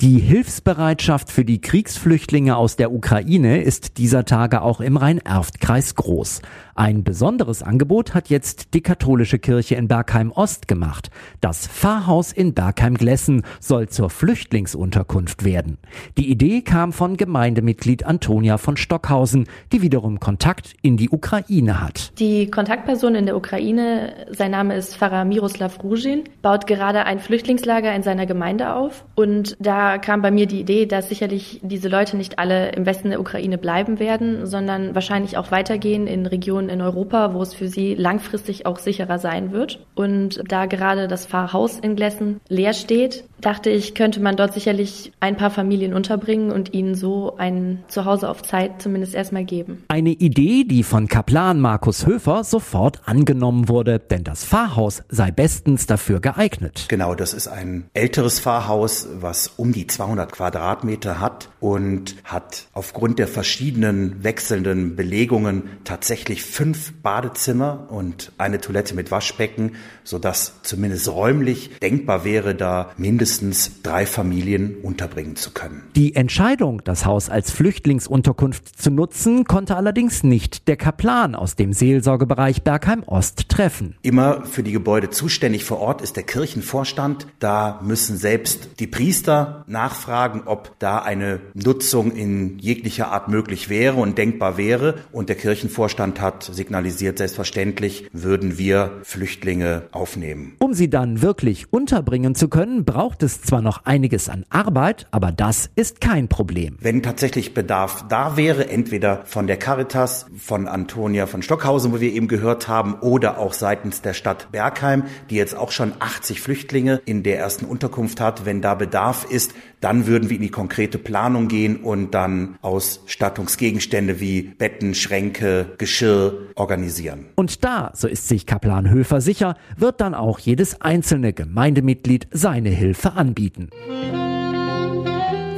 Die Hilfsbereitschaft für die Kriegsflüchtlinge aus der Ukraine ist dieser Tage auch im Rhein-Erft-Kreis groß. Ein besonderes Angebot hat jetzt die katholische Kirche in Bergheim Ost gemacht. Das Pfarrhaus in Bergheim Glessen soll zur Flüchtlingsunterkunft werden. Die Idee kam von Gemeindemitglied Antonia von Stockhausen, die wiederum Kontakt in die Ukraine hat. Die Kontaktperson in der Ukraine, sein Name ist Pfarrer Miroslav Ruzhin, baut gerade ein Flüchtlingslager in seiner Gemeinde auf. Und da kam bei mir die Idee, dass sicherlich diese Leute nicht alle im Westen der Ukraine bleiben werden, sondern wahrscheinlich auch weitergehen in Regionen Regionen in Europa, wo es für sie langfristig auch sicherer sein wird. Und da gerade das Pfarrhaus in Glessen leer steht, dachte ich, könnte man dort sicherlich ein paar Familien unterbringen und ihnen so ein Zuhause auf Zeit zumindest erstmal geben. Eine Idee, die von Kaplan Markus Höfer sofort angenommen wurde, denn das Pfarrhaus sei bestens dafür geeignet. Genau, das ist ein älteres Pfarrhaus, was um die 200 Quadratmeter hat und hat aufgrund der verschiedenen wechselnden Belegungen tatsächlich fünf Badezimmer und eine Toilette mit Waschbecken, sodass zumindest räumlich denkbar wäre, da mindestens drei Familien unterbringen zu können. Die Entscheidung, das Haus als Flüchtlingsunterkunft zu nutzen, konnte allerdings nicht der Kaplan aus dem Seelsorgebereich Bergheim Ost treffen. Immer für die Gebäude zuständig vor Ort ist der Kirchenvorstand. Da müssen selbst die Priester nachfragen, ob da eine Nutzung in jeglicher Art möglich wäre und denkbar wäre. Und der Kirchenvorstand hat signalisiert, selbstverständlich würden wir Flüchtlinge aufnehmen. Um sie dann wirklich unterbringen zu können, braucht es zwar noch einiges an Arbeit, aber das ist kein Problem. Wenn tatsächlich Bedarf da wäre, entweder von der Caritas, von Antonia von Stockhausen, wo wir eben gehört haben, oder auch seitens der Stadt Bergheim, die jetzt auch schon 80 Flüchtlinge in der ersten Unterkunft hat, wenn da Bedarf ist, dann würden wir in die konkrete Planung gehen und dann Ausstattungsgegenstände wie Betten, Schränke, Geschirr organisieren. Und da, so ist sich Kaplan Höfer sicher, wird dann auch jedes einzelne Gemeindemitglied seine Hilfe anbieten.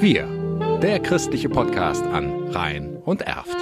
Wir, der christliche Podcast an Rhein und Erft.